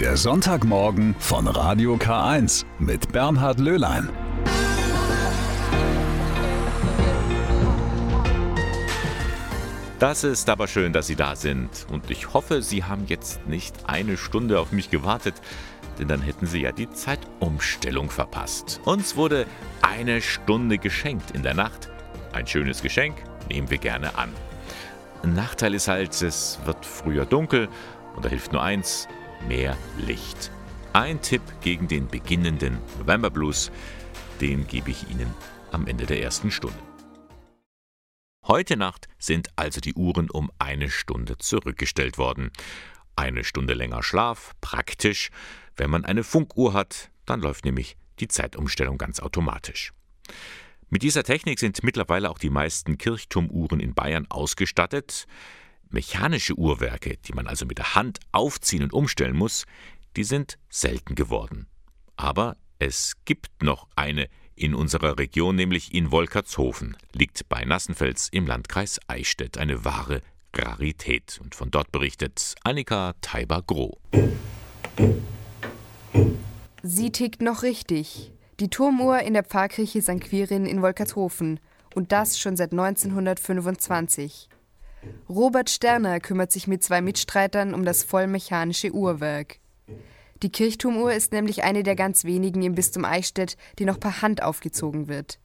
Der Sonntagmorgen von Radio K1 mit Bernhard Löhlein. Das ist aber schön, dass Sie da sind. Und ich hoffe, Sie haben jetzt nicht eine Stunde auf mich gewartet, denn dann hätten Sie ja die Zeitumstellung verpasst. Uns wurde eine Stunde geschenkt in der Nacht. Ein schönes Geschenk nehmen wir gerne an. Ein Nachteil ist halt, es wird früher dunkel und da hilft nur eins, mehr Licht. Ein Tipp gegen den beginnenden November Blues, den gebe ich Ihnen am Ende der ersten Stunde. Heute Nacht sind also die Uhren um eine Stunde zurückgestellt worden. Eine Stunde länger Schlaf, praktisch. Wenn man eine Funkuhr hat, dann läuft nämlich die Zeitumstellung ganz automatisch. Mit dieser Technik sind mittlerweile auch die meisten Kirchturmuhren in Bayern ausgestattet. Mechanische Uhrwerke, die man also mit der Hand aufziehen und umstellen muss, die sind selten geworden. Aber es gibt noch eine in unserer Region, nämlich in Wolkertshofen, liegt bei Nassenfels im Landkreis Eichstätt, eine wahre Rarität. Und von dort berichtet Annika Teiber-Groh. Sie tickt noch richtig. Die Turmuhr in der Pfarrkirche St. Quirin in Wolkertshofen. Und das schon seit 1925. Robert Sterner kümmert sich mit zwei Mitstreitern um das vollmechanische Uhrwerk. Die Kirchturmuhr ist nämlich eine der ganz wenigen im Bistum Eichstätt, die noch per Hand aufgezogen wird.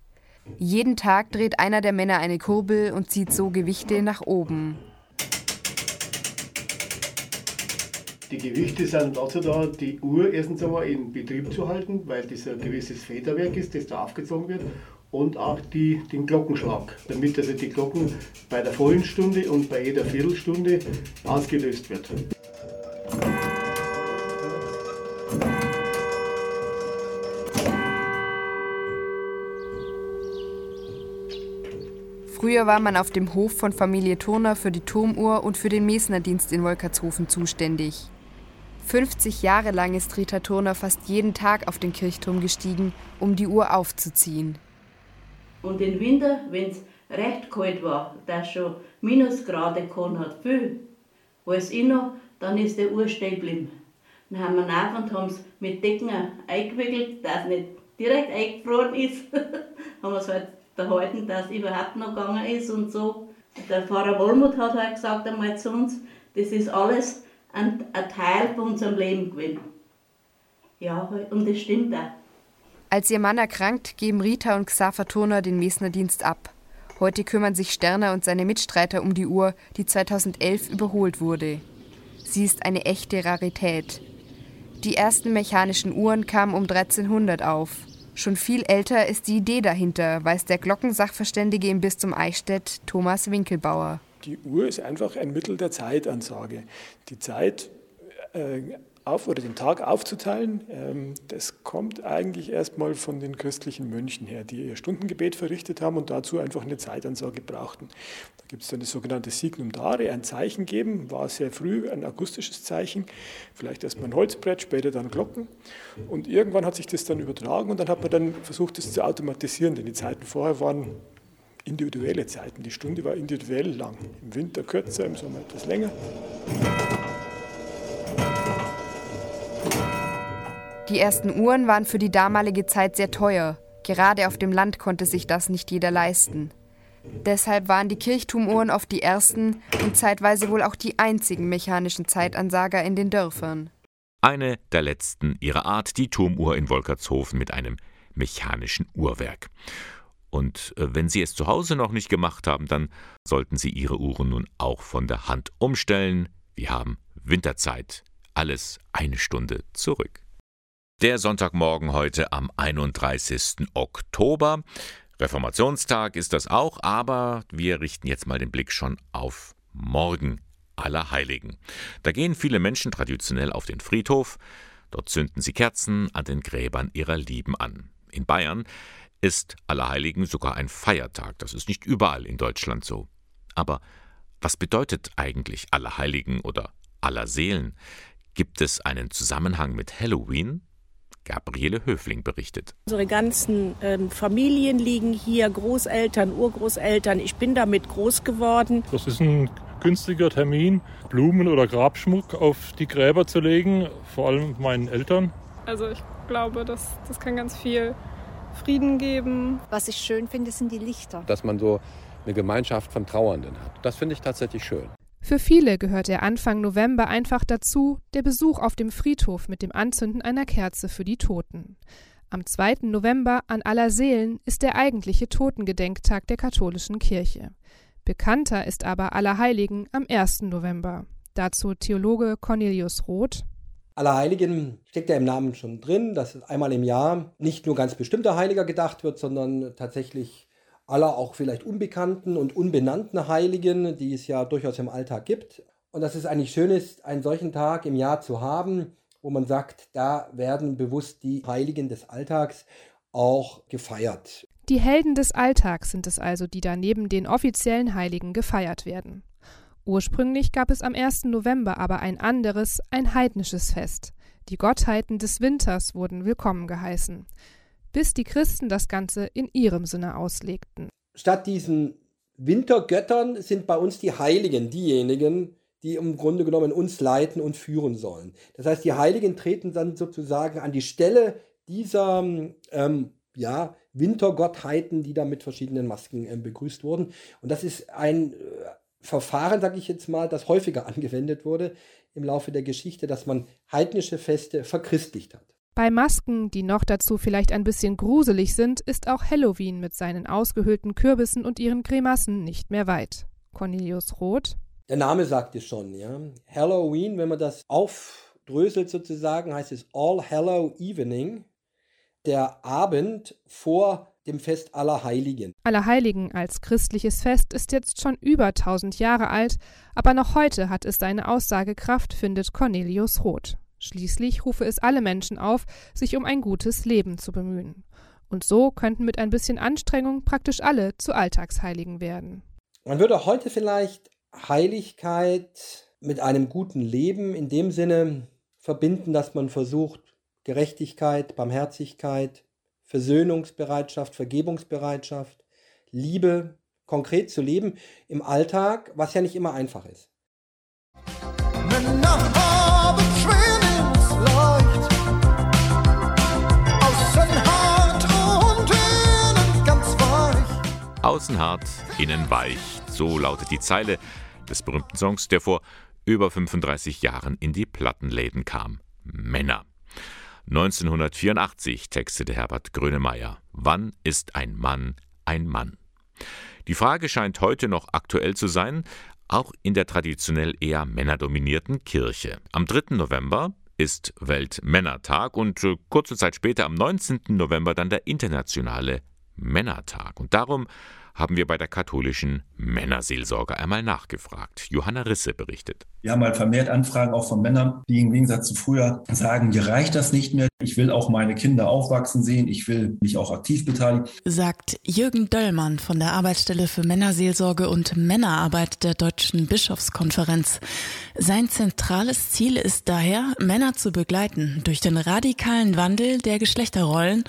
Jeden Tag dreht einer der Männer eine Kurbel und zieht so Gewichte nach oben. Die Gewichte sind dazu da, die Uhr erstens einmal in Betrieb zu halten, weil das ein gewisses Federwerk ist, das da aufgezogen wird, und auch die, den Glockenschlag, damit also die Glocken bei der vollen Stunde und bei jeder Viertelstunde ausgelöst wird. Früher war man auf dem Hof von Familie Turner für die Turmuhr und für den Mesnerdienst in Wolkertshofen zuständig. 50 Jahre lang ist Rita Turner fast jeden Tag auf den Kirchturm gestiegen, um die Uhr aufzuziehen. Und im Winter, wenn es recht kalt war, dass schon Minusgrade gehabt hat, viel, weiß ich noch, dann ist der Uhr stehen geblieben. Dann haben wir nach und haben es mit Decken eingewickelt, dass nicht direkt eingefroren ist. haben wir es halt behalten, dass es überhaupt noch gegangen ist und so. Der Pfarrer Wollmuth hat halt gesagt einmal zu uns, das ist alles ein, ein Teil von unserem Leben gewesen. Ja, und das stimmt auch. Als ihr Mann erkrankt, geben Rita und Xaver Turner den Mesnerdienst ab. Heute kümmern sich Sterner und seine Mitstreiter um die Uhr, die 2011 überholt wurde. Sie ist eine echte Rarität. Die ersten mechanischen Uhren kamen um 1300 auf. Schon viel älter ist die Idee dahinter, weiß der Glockensachverständige im Bistum Eichstätt, Thomas Winkelbauer. Die Uhr ist einfach ein Mittel der Zeitansage. Die Zeit äh, auf oder den Tag aufzuteilen, ähm, das kommt eigentlich erstmal von den christlichen Mönchen her, die ihr Stundengebet verrichtet haben und dazu einfach eine Zeitansage brauchten. Da gibt es dann das sogenannte Signum Dare, ein Zeichen geben, war sehr früh ein akustisches Zeichen, vielleicht erstmal ein Holzbrett, später dann Glocken. Und irgendwann hat sich das dann übertragen und dann hat man dann versucht, das zu automatisieren, denn die Zeiten vorher waren individuelle Zeiten. Die Stunde war individuell lang. Im Winter kürzer, im Sommer etwas länger. Die ersten Uhren waren für die damalige Zeit sehr teuer. Gerade auf dem Land konnte sich das nicht jeder leisten. Deshalb waren die Kirchturmuhren oft die ersten und zeitweise wohl auch die einzigen mechanischen Zeitansager in den Dörfern. Eine der letzten ihrer Art, die Turmuhr in Wolkertshofen mit einem mechanischen Uhrwerk. Und äh, wenn Sie es zu Hause noch nicht gemacht haben, dann sollten Sie Ihre Uhren nun auch von der Hand umstellen. Wir haben Winterzeit. Alles eine Stunde zurück. Der Sonntagmorgen heute am 31. Oktober. Reformationstag ist das auch, aber wir richten jetzt mal den Blick schon auf morgen, Allerheiligen. Da gehen viele Menschen traditionell auf den Friedhof, dort zünden sie Kerzen an den Gräbern ihrer Lieben an. In Bayern ist Allerheiligen sogar ein Feiertag, das ist nicht überall in Deutschland so. Aber was bedeutet eigentlich Allerheiligen oder Allerseelen? Gibt es einen Zusammenhang mit Halloween? Gabriele Höfling berichtet. Unsere ganzen äh, Familien liegen hier, Großeltern, Urgroßeltern. Ich bin damit groß geworden. Das ist ein günstiger Termin, Blumen oder Grabschmuck auf die Gräber zu legen, vor allem meinen Eltern. Also ich glaube, das, das kann ganz viel Frieden geben. Was ich schön finde, sind die Lichter. Dass man so eine Gemeinschaft von Trauernden hat. Das finde ich tatsächlich schön. Für viele gehört der Anfang November einfach dazu, der Besuch auf dem Friedhof mit dem Anzünden einer Kerze für die Toten. Am 2. November an aller Seelen ist der eigentliche Totengedenktag der katholischen Kirche. Bekannter ist aber Allerheiligen am 1. November. Dazu Theologe Cornelius Roth. Allerheiligen steckt ja im Namen schon drin, dass einmal im Jahr nicht nur ganz bestimmter Heiliger gedacht wird, sondern tatsächlich aller auch vielleicht unbekannten und unbenannten Heiligen, die es ja durchaus im Alltag gibt. Und dass es eigentlich schön ist, einen solchen Tag im Jahr zu haben, wo man sagt, da werden bewusst die Heiligen des Alltags auch gefeiert. Die Helden des Alltags sind es also, die da neben den offiziellen Heiligen gefeiert werden. Ursprünglich gab es am 1. November aber ein anderes, ein heidnisches Fest. Die Gottheiten des Winters wurden willkommen geheißen bis die Christen das Ganze in ihrem Sinne auslegten. Statt diesen Wintergöttern sind bei uns die Heiligen diejenigen, die im Grunde genommen uns leiten und führen sollen. Das heißt, die Heiligen treten dann sozusagen an die Stelle dieser ähm, ja, Wintergottheiten, die da mit verschiedenen Masken äh, begrüßt wurden. Und das ist ein äh, Verfahren, sage ich jetzt mal, das häufiger angewendet wurde im Laufe der Geschichte, dass man heidnische Feste verchristlicht hat. Bei Masken, die noch dazu vielleicht ein bisschen gruselig sind, ist auch Halloween mit seinen ausgehöhlten Kürbissen und ihren Grimassen nicht mehr weit. Cornelius Roth. Der Name sagt es schon, ja. Halloween, wenn man das aufdröselt sozusagen, heißt es All Hallow Evening, der Abend vor dem Fest aller Heiligen. Allerheiligen als christliches Fest ist jetzt schon über 1000 Jahre alt, aber noch heute hat es seine Aussagekraft, findet Cornelius Roth. Schließlich rufe es alle Menschen auf, sich um ein gutes Leben zu bemühen. Und so könnten mit ein bisschen Anstrengung praktisch alle zu Alltagsheiligen werden. Man würde heute vielleicht Heiligkeit mit einem guten Leben in dem Sinne verbinden, dass man versucht, Gerechtigkeit, Barmherzigkeit, Versöhnungsbereitschaft, Vergebungsbereitschaft, Liebe konkret zu leben im Alltag, was ja nicht immer einfach ist. Außen hart, innen weich. So lautet die Zeile des berühmten Songs, der vor über 35 Jahren in die Plattenläden kam. Männer. 1984 textete Herbert Grönemeyer. Wann ist ein Mann ein Mann? Die Frage scheint heute noch aktuell zu sein, auch in der traditionell eher männerdominierten Kirche. Am 3. November ist Weltmännertag und äh, kurze Zeit später, am 19. November, dann der internationale Männertag. Und darum haben wir bei der katholischen Männerseelsorge einmal nachgefragt. Johanna Risse berichtet. Wir haben halt vermehrt Anfragen auch von Männern, die im Gegensatz zu früher sagen, mir reicht das nicht mehr. Ich will auch meine Kinder aufwachsen sehen. Ich will mich auch aktiv beteiligen. Sagt Jürgen Döllmann von der Arbeitsstelle für Männerseelsorge und Männerarbeit der Deutschen Bischofskonferenz. Sein zentrales Ziel ist daher, Männer zu begleiten durch den radikalen Wandel der Geschlechterrollen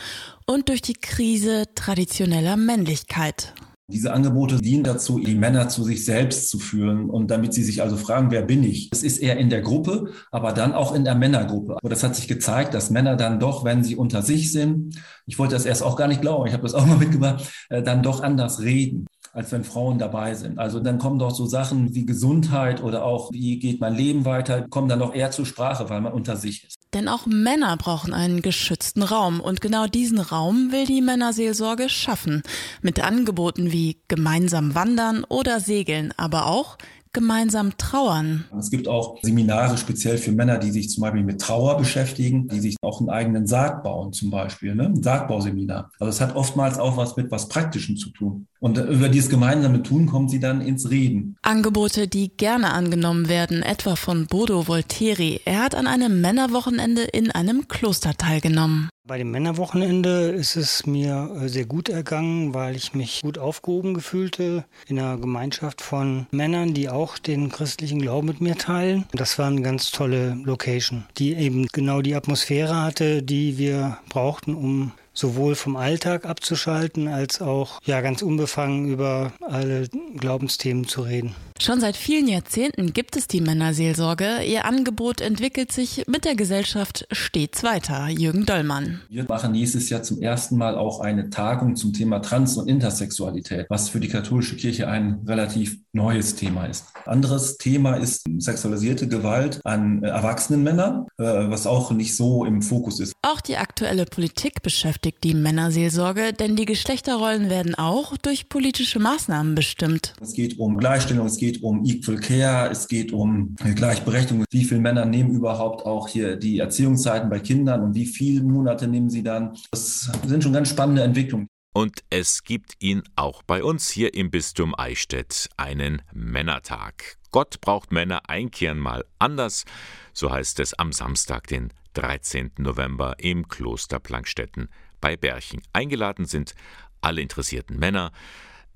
und durch die Krise traditioneller Männlichkeit. Diese Angebote dienen dazu, die Männer zu sich selbst zu führen und damit sie sich also fragen, wer bin ich? Es ist eher in der Gruppe, aber dann auch in der Männergruppe. Aber das hat sich gezeigt, dass Männer dann doch, wenn sie unter sich sind, ich wollte das erst auch gar nicht glauben, ich habe das auch mal mitgemacht, äh, dann doch anders reden als wenn Frauen dabei sind. Also dann kommen doch so Sachen wie Gesundheit oder auch wie geht mein Leben weiter, kommen dann doch eher zur Sprache, weil man unter sich ist. Denn auch Männer brauchen einen geschützten Raum und genau diesen Raum will die Männerseelsorge schaffen. Mit Angeboten wie gemeinsam wandern oder segeln, aber auch gemeinsam trauern. Es gibt auch Seminare speziell für Männer, die sich zum Beispiel mit Trauer beschäftigen, die sich auch einen eigenen Sarg bauen zum Beispiel, ne? ein Sargbauseminar. Also es hat oftmals auch was mit was Praktischem zu tun. Und über dieses gemeinsame Tun kommen sie dann ins Reden. Angebote, die gerne angenommen werden, etwa von Bodo Volteri. Er hat an einem Männerwochenende in einem Kloster teilgenommen. Bei dem Männerwochenende ist es mir äh, sehr gut ergangen, weil ich mich gut aufgehoben gefühlte in einer Gemeinschaft von Männern, die auch den christlichen Glauben mit mir teilen. Das war eine ganz tolle Location, die eben genau die Atmosphäre hatte, die wir brauchten, um sowohl vom Alltag abzuschalten als auch ja ganz unbefangen über alle Glaubensthemen zu reden. Schon seit vielen Jahrzehnten gibt es die Männerseelsorge. Ihr Angebot entwickelt sich mit der Gesellschaft stets weiter. Jürgen Dollmann. Wir machen nächstes Jahr zum ersten Mal auch eine Tagung zum Thema Trans- und Intersexualität, was für die katholische Kirche ein relativ neues Thema ist. Anderes Thema ist sexualisierte Gewalt an erwachsenen Männern, äh, was auch nicht so im Fokus ist. Auch die aktuelle Politik beschäftigt die Männerseelsorge, denn die Geschlechterrollen werden auch durch politische Maßnahmen bestimmt. Es geht um Gleichstellung, es geht um Equal Care, es geht um Gleichberechtigung. Wie viele Männer nehmen überhaupt auch hier die Erziehungszeiten bei Kindern und wie viele Monate nehmen sie dann? Das sind schon ganz spannende Entwicklungen. Und es gibt ihn auch bei uns hier im Bistum Eichstätt, einen Männertag. Gott braucht Männer einkehren mal anders, so heißt es am Samstag, den 13. November im Kloster Plankstetten bei Berchen. Eingeladen sind alle interessierten Männer.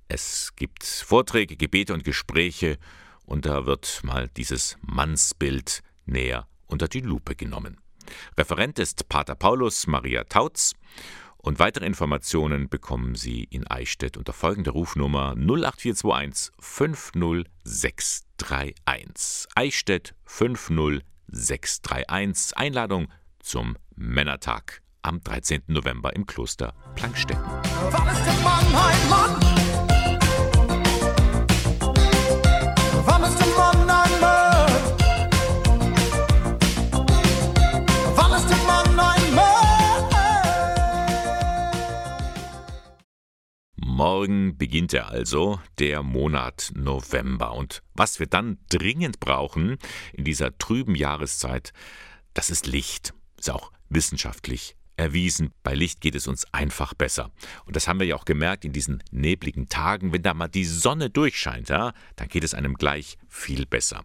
Es gibt Vorträge, Gebete und Gespräche und da wird mal dieses Mannsbild näher unter die Lupe genommen. Referent ist Pater Paulus Maria Tautz und weitere Informationen bekommen Sie in Eichstätt unter folgender Rufnummer 08421 50631. Eichstätt 50631. Einladung zum Männertag am 13. November im Kloster Plankstetten. Was ist der Mann, ein Mann? Morgen beginnt er also, der Monat November. Und was wir dann dringend brauchen in dieser trüben Jahreszeit, das ist Licht. Ist auch wissenschaftlich erwiesen. Bei Licht geht es uns einfach besser. Und das haben wir ja auch gemerkt in diesen nebligen Tagen. Wenn da mal die Sonne durchscheint, ja, dann geht es einem gleich viel besser.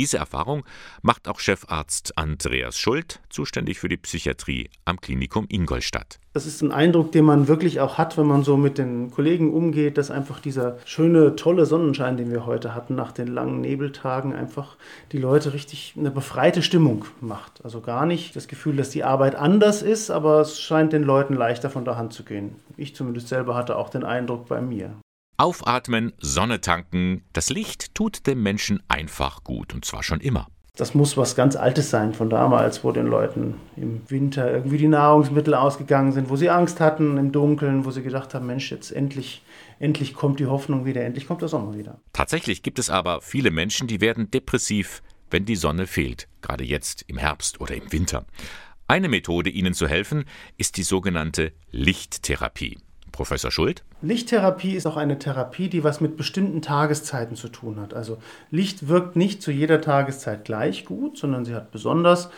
Diese Erfahrung macht auch Chefarzt Andreas Schuld, zuständig für die Psychiatrie am Klinikum Ingolstadt. Das ist ein Eindruck, den man wirklich auch hat, wenn man so mit den Kollegen umgeht, dass einfach dieser schöne, tolle Sonnenschein, den wir heute hatten, nach den langen Nebeltagen, einfach die Leute richtig eine befreite Stimmung macht. Also gar nicht das Gefühl, dass die Arbeit anders ist, aber es scheint den Leuten leichter von der Hand zu gehen. Ich zumindest selber hatte auch den Eindruck bei mir. Aufatmen, Sonne tanken, das Licht tut dem Menschen einfach gut und zwar schon immer. Das muss was ganz Altes sein von damals, wo den Leuten im Winter irgendwie die Nahrungsmittel ausgegangen sind, wo sie Angst hatten im Dunkeln, wo sie gedacht haben, Mensch, jetzt endlich, endlich kommt die Hoffnung wieder, endlich kommt der Sommer wieder. Tatsächlich gibt es aber viele Menschen, die werden depressiv, wenn die Sonne fehlt, gerade jetzt im Herbst oder im Winter. Eine Methode, ihnen zu helfen, ist die sogenannte Lichttherapie. Professor Schuld? Lichttherapie ist auch eine Therapie, die was mit bestimmten Tageszeiten zu tun hat. Also Licht wirkt nicht zu jeder Tageszeit gleich gut, sondern sie hat besonders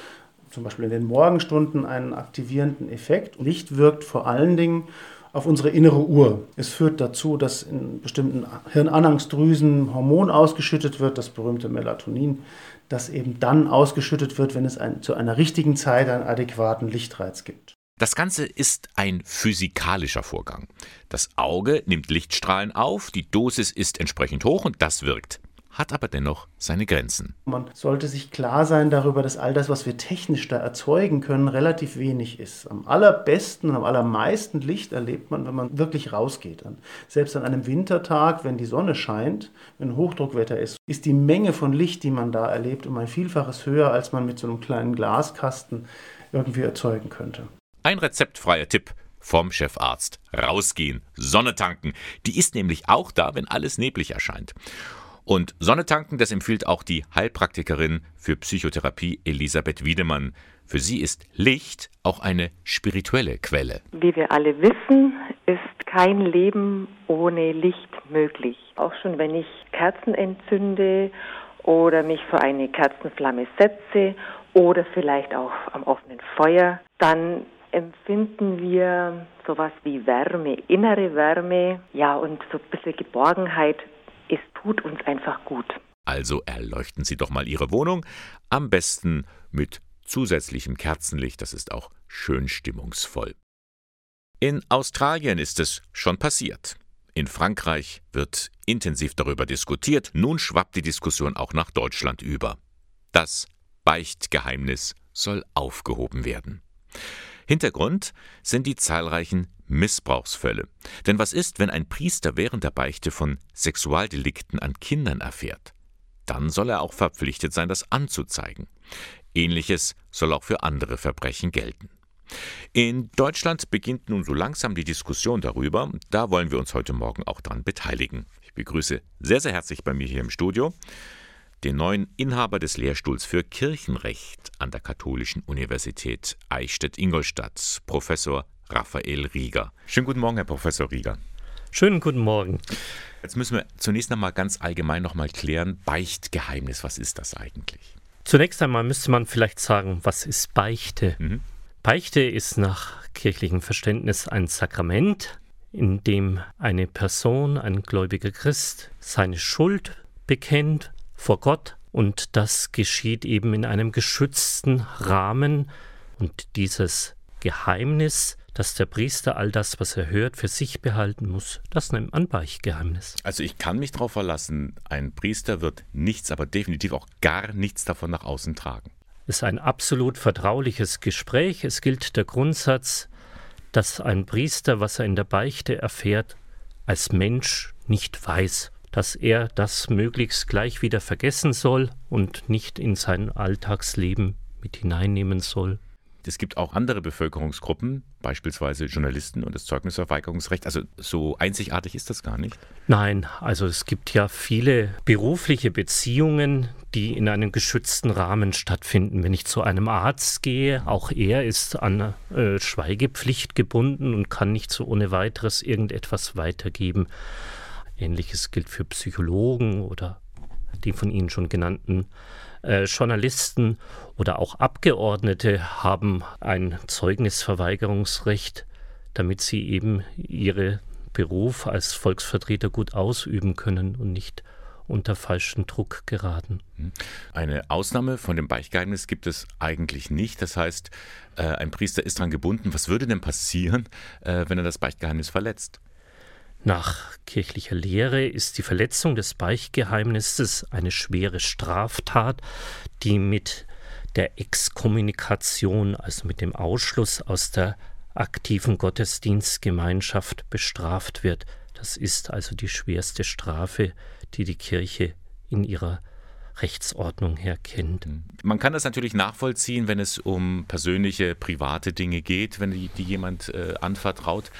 zum Beispiel in den Morgenstunden einen aktivierenden Effekt. Licht wirkt vor allen Dingen auf unsere innere Uhr. Es führt dazu, dass in bestimmten Hirnanhangsdrüsen Hormon ausgeschüttet wird, das berühmte Melatonin, das eben dann ausgeschüttet wird, wenn es ein, zu einer richtigen Zeit einen adäquaten Lichtreiz gibt. Das Ganze ist ein physikalischer Vorgang. Das Auge nimmt Lichtstrahlen auf, die Dosis ist entsprechend hoch und das wirkt, hat aber dennoch seine Grenzen. Man sollte sich klar sein darüber, dass all das, was wir technisch da erzeugen können, relativ wenig ist. Am allerbesten und am allermeisten Licht erlebt man, wenn man wirklich rausgeht. Selbst an einem Wintertag, wenn die Sonne scheint, wenn Hochdruckwetter ist, ist die Menge von Licht, die man da erlebt, um ein Vielfaches höher, als man mit so einem kleinen Glaskasten irgendwie erzeugen könnte. Ein rezeptfreier Tipp vom Chefarzt. Rausgehen, Sonne tanken. Die ist nämlich auch da, wenn alles neblig erscheint. Und Sonne tanken, das empfiehlt auch die Heilpraktikerin für Psychotherapie Elisabeth Wiedemann. Für sie ist Licht auch eine spirituelle Quelle. Wie wir alle wissen, ist kein Leben ohne Licht möglich. Auch schon wenn ich Kerzen entzünde oder mich vor eine Kerzenflamme setze oder vielleicht auch am offenen Feuer, dann empfinden wir sowas wie Wärme, innere Wärme, ja, und so ein bisschen Geborgenheit. Es tut uns einfach gut. Also erleuchten Sie doch mal Ihre Wohnung, am besten mit zusätzlichem Kerzenlicht, das ist auch schön stimmungsvoll. In Australien ist es schon passiert. In Frankreich wird intensiv darüber diskutiert, nun schwappt die Diskussion auch nach Deutschland über. Das Beichtgeheimnis soll aufgehoben werden. Hintergrund sind die zahlreichen Missbrauchsfälle. Denn was ist, wenn ein Priester während der Beichte von Sexualdelikten an Kindern erfährt? dann soll er auch verpflichtet sein, das anzuzeigen. Ähnliches soll auch für andere Verbrechen gelten. In Deutschland beginnt nun so langsam die Diskussion darüber. Da wollen wir uns heute Morgen auch dran beteiligen. Ich begrüße sehr, sehr herzlich bei mir hier im Studio den neuen Inhaber des Lehrstuhls für Kirchenrecht an der Katholischen Universität Eichstätt-Ingolstadt, Professor Raphael Rieger. Schönen guten Morgen, Herr Professor Rieger. Schönen guten Morgen. Jetzt müssen wir zunächst einmal ganz allgemein noch mal klären, Beichtgeheimnis, was ist das eigentlich? Zunächst einmal müsste man vielleicht sagen, was ist Beichte? Mhm. Beichte ist nach kirchlichem Verständnis ein Sakrament, in dem eine Person, ein gläubiger Christ, seine Schuld bekennt vor Gott und das geschieht eben in einem geschützten Rahmen und dieses Geheimnis, dass der Priester all das, was er hört, für sich behalten muss, das nennt man Beichtgeheimnis. Also ich kann mich darauf verlassen, ein Priester wird nichts, aber definitiv auch gar nichts davon nach außen tragen ist ein absolut vertrauliches Gespräch. Es gilt der Grundsatz, dass ein Priester, was er in der Beichte erfährt, als Mensch nicht weiß, dass er das möglichst gleich wieder vergessen soll und nicht in sein Alltagsleben mit hineinnehmen soll. Es gibt auch andere Bevölkerungsgruppen, beispielsweise Journalisten und das Zeugnisverweigerungsrecht. Also so einzigartig ist das gar nicht. Nein, also es gibt ja viele berufliche Beziehungen, die in einem geschützten Rahmen stattfinden. Wenn ich zu einem Arzt gehe, auch er ist an äh, Schweigepflicht gebunden und kann nicht so ohne weiteres irgendetwas weitergeben. Ähnliches gilt für Psychologen oder die von Ihnen schon genannten äh, Journalisten oder auch Abgeordnete haben ein Zeugnisverweigerungsrecht, damit sie eben ihren Beruf als Volksvertreter gut ausüben können und nicht unter falschen Druck geraten. Hm. Eine Ausnahme von dem Beichtgeheimnis gibt es eigentlich nicht. Das heißt, äh, ein Priester ist daran gebunden. Was würde denn passieren, äh, wenn er das Beichtgeheimnis verletzt? Nach kirchlicher Lehre ist die Verletzung des Beichtgeheimnisses eine schwere Straftat, die mit der Exkommunikation, also mit dem Ausschluss aus der aktiven Gottesdienstgemeinschaft bestraft wird. Das ist also die schwerste Strafe, die die Kirche in ihrer Rechtsordnung her kennt. Man kann das natürlich nachvollziehen, wenn es um persönliche, private Dinge geht, wenn die, die jemand äh, anvertraut.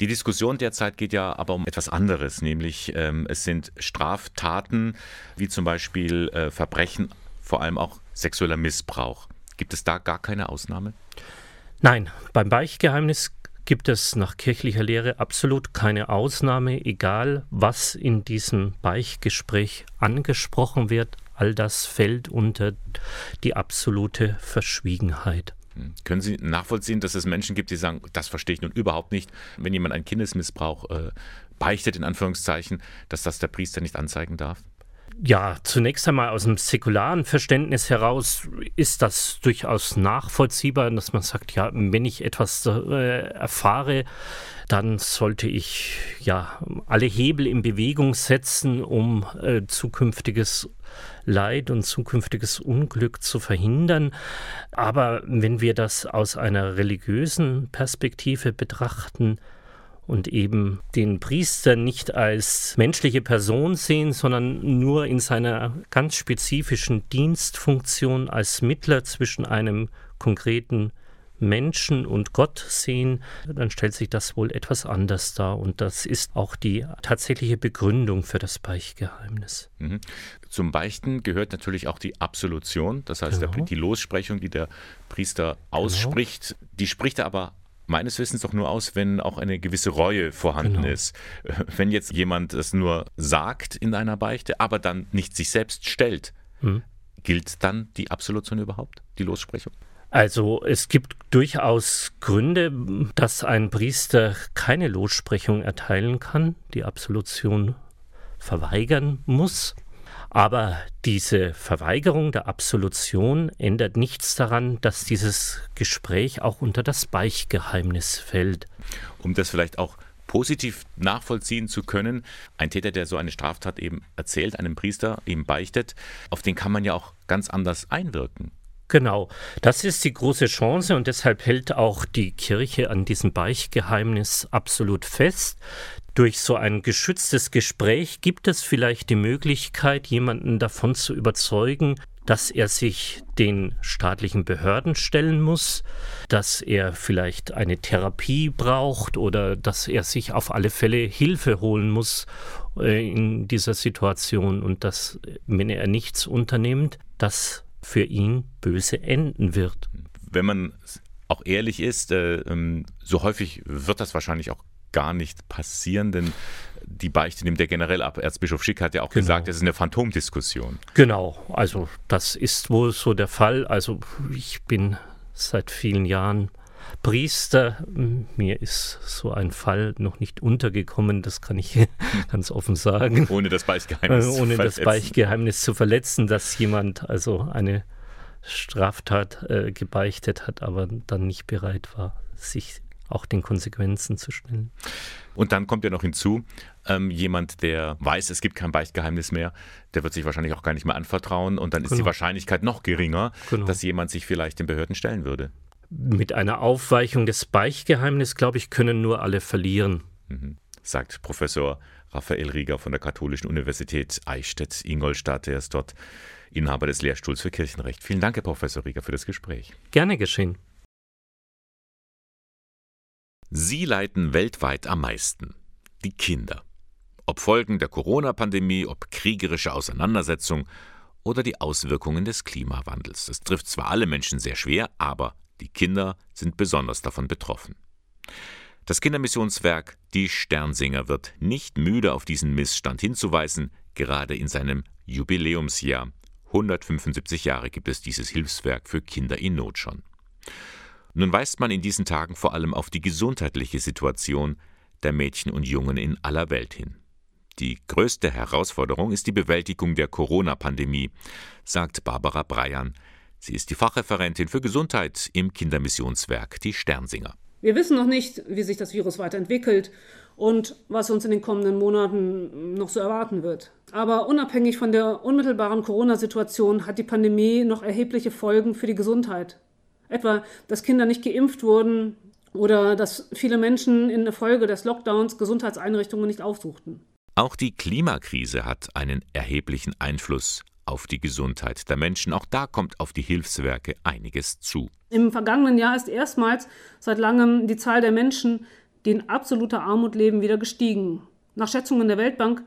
Die Diskussion derzeit geht ja aber um etwas anderes, nämlich ähm, es sind Straftaten wie zum Beispiel äh, Verbrechen, vor allem auch sexueller Missbrauch. Gibt es da gar keine Ausnahme? Nein, beim Beichtgeheimnis gibt es nach kirchlicher Lehre absolut keine Ausnahme, egal was in diesem Beichtgespräch angesprochen wird. All das fällt unter die absolute Verschwiegenheit. Können Sie nachvollziehen, dass es Menschen gibt, die sagen, das verstehe ich nun überhaupt nicht, wenn jemand einen Kindesmissbrauch äh, beichtet, in Anführungszeichen, dass das der Priester nicht anzeigen darf? Ja, zunächst einmal aus dem säkularen Verständnis heraus ist das durchaus nachvollziehbar, dass man sagt, ja, wenn ich etwas äh, erfahre, dann sollte ich ja alle Hebel in Bewegung setzen, um äh, zukünftiges Leid und zukünftiges Unglück zu verhindern. Aber wenn wir das aus einer religiösen Perspektive betrachten, und eben den Priester nicht als menschliche Person sehen, sondern nur in seiner ganz spezifischen Dienstfunktion als Mittler zwischen einem konkreten Menschen und Gott sehen, dann stellt sich das wohl etwas anders dar. Und das ist auch die tatsächliche Begründung für das Beichtgeheimnis. Mhm. Zum Beichten gehört natürlich auch die Absolution, das heißt genau. der, die Lossprechung, die der Priester genau. ausspricht. Genau. Die spricht er aber meines Wissens doch nur aus, wenn auch eine gewisse Reue vorhanden genau. ist. Wenn jetzt jemand es nur sagt in einer Beichte, aber dann nicht sich selbst stellt, mhm. gilt dann die Absolution überhaupt, die Lossprechung? Also es gibt durchaus Gründe, dass ein Priester keine Lossprechung erteilen kann, die Absolution verweigern muss. Aber diese Verweigerung der Absolution ändert nichts daran, dass dieses Gespräch auch unter das Beichtgeheimnis fällt. Um das vielleicht auch positiv nachvollziehen zu können, ein Täter, der so eine Straftat eben erzählt, einem Priester eben beichtet, auf den kann man ja auch ganz anders einwirken. Genau, das ist die große Chance und deshalb hält auch die Kirche an diesem Beichtgeheimnis absolut fest. durch so ein geschütztes Gespräch gibt es vielleicht die Möglichkeit, jemanden davon zu überzeugen, dass er sich den staatlichen Behörden stellen muss, dass er vielleicht eine Therapie braucht oder dass er sich auf alle Fälle Hilfe holen muss äh, in dieser Situation und dass, wenn er nichts unternimmt, das für ihn böse enden wird. Wenn man auch ehrlich ist, äh, ähm, so häufig wird das wahrscheinlich auch gar nicht passieren, denn die Beichte nimmt er generell ab. Erzbischof Schick hat ja auch genau. gesagt, es ist eine Phantomdiskussion. Genau, also das ist wohl so der Fall. Also ich bin seit vielen Jahren Priester. Mir ist so ein Fall noch nicht untergekommen, das kann ich ganz offen sagen. Ohne das Beichtgeheimnis, Ohne zu verletzen. das Beichtgeheimnis zu verletzen, dass jemand also eine Straftat äh, gebeichtet hat, aber dann nicht bereit war, sich auch den Konsequenzen zu stellen. Und dann kommt ja noch hinzu, ähm, jemand, der weiß, es gibt kein Beichtgeheimnis mehr, der wird sich wahrscheinlich auch gar nicht mehr anvertrauen und dann ist genau. die Wahrscheinlichkeit noch geringer, genau. dass jemand sich vielleicht den Behörden stellen würde. Mit einer Aufweichung des Beichtgeheimnisses, glaube ich, können nur alle verlieren. Mhm. Sagt Professor Raphael Rieger von der Katholischen Universität Eichstätt-Ingolstadt. Er ist dort Inhaber des Lehrstuhls für Kirchenrecht. Vielen Dank, Herr Professor Rieger, für das Gespräch. Gerne geschehen. Sie leiden weltweit am meisten. Die Kinder. Ob Folgen der Corona-Pandemie, ob kriegerische Auseinandersetzung oder die Auswirkungen des Klimawandels. Das trifft zwar alle Menschen sehr schwer, aber die Kinder sind besonders davon betroffen. Das Kindermissionswerk Die Sternsinger wird nicht müde, auf diesen Missstand hinzuweisen, gerade in seinem Jubiläumsjahr. 175 Jahre gibt es dieses Hilfswerk für Kinder in Not schon. Nun weist man in diesen Tagen vor allem auf die gesundheitliche Situation der Mädchen und Jungen in aller Welt hin. Die größte Herausforderung ist die Bewältigung der Corona-Pandemie, sagt Barbara Breyan. Sie ist die Fachreferentin für Gesundheit im Kindermissionswerk Die Sternsinger. Wir wissen noch nicht, wie sich das Virus weiterentwickelt und was uns in den kommenden Monaten noch so erwarten wird. Aber unabhängig von der unmittelbaren Corona-Situation hat die Pandemie noch erhebliche Folgen für die Gesundheit. Etwa, dass Kinder nicht geimpft wurden oder dass viele Menschen in der Folge des Lockdowns Gesundheitseinrichtungen nicht aufsuchten. Auch die Klimakrise hat einen erheblichen Einfluss auf die Gesundheit der Menschen. Auch da kommt auf die Hilfswerke einiges zu. Im vergangenen Jahr ist erstmals seit langem die Zahl der Menschen, die in absoluter Armut leben, wieder gestiegen. Nach Schätzungen der Weltbank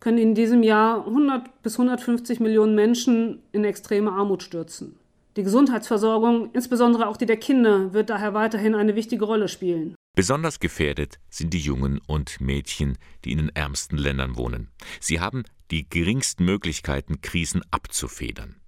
können in diesem Jahr 100 bis 150 Millionen Menschen in extreme Armut stürzen. Die Gesundheitsversorgung, insbesondere auch die der Kinder, wird daher weiterhin eine wichtige Rolle spielen. Besonders gefährdet sind die Jungen und Mädchen, die in den ärmsten Ländern wohnen. Sie haben die geringsten Möglichkeiten, Krisen abzufedern.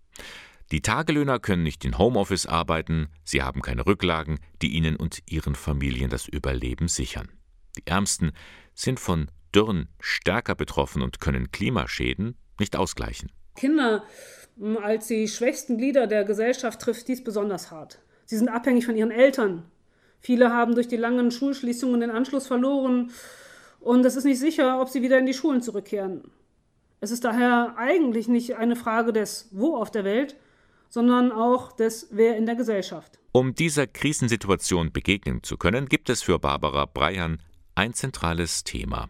Die Tagelöhner können nicht in Homeoffice arbeiten, sie haben keine Rücklagen, die ihnen und ihren Familien das Überleben sichern. Die Ärmsten sind von Dürren stärker betroffen und können Klimaschäden nicht ausgleichen. Kinder als die schwächsten Glieder der Gesellschaft trifft dies besonders hart. Sie sind abhängig von ihren Eltern. Viele haben durch die langen Schulschließungen den Anschluss verloren und es ist nicht sicher, ob sie wieder in die Schulen zurückkehren. Es ist daher eigentlich nicht eine Frage des Wo auf der Welt, sondern auch des Wer in der Gesellschaft. Um dieser Krisensituation begegnen zu können, gibt es für Barbara Breyan ein zentrales Thema,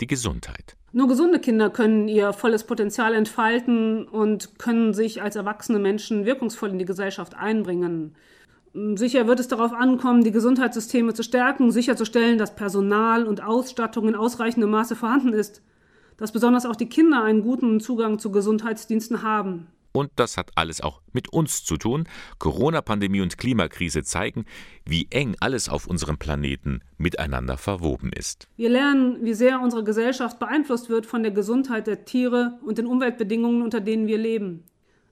die Gesundheit. Nur gesunde Kinder können ihr volles Potenzial entfalten und können sich als erwachsene Menschen wirkungsvoll in die Gesellschaft einbringen. Sicher wird es darauf ankommen, die Gesundheitssysteme zu stärken, sicherzustellen, dass Personal und Ausstattung in ausreichendem Maße vorhanden ist, dass besonders auch die Kinder einen guten Zugang zu Gesundheitsdiensten haben. Und das hat alles auch mit uns zu tun. Corona-Pandemie und Klimakrise zeigen, wie eng alles auf unserem Planeten miteinander verwoben ist. Wir lernen, wie sehr unsere Gesellschaft beeinflusst wird von der Gesundheit der Tiere und den Umweltbedingungen, unter denen wir leben.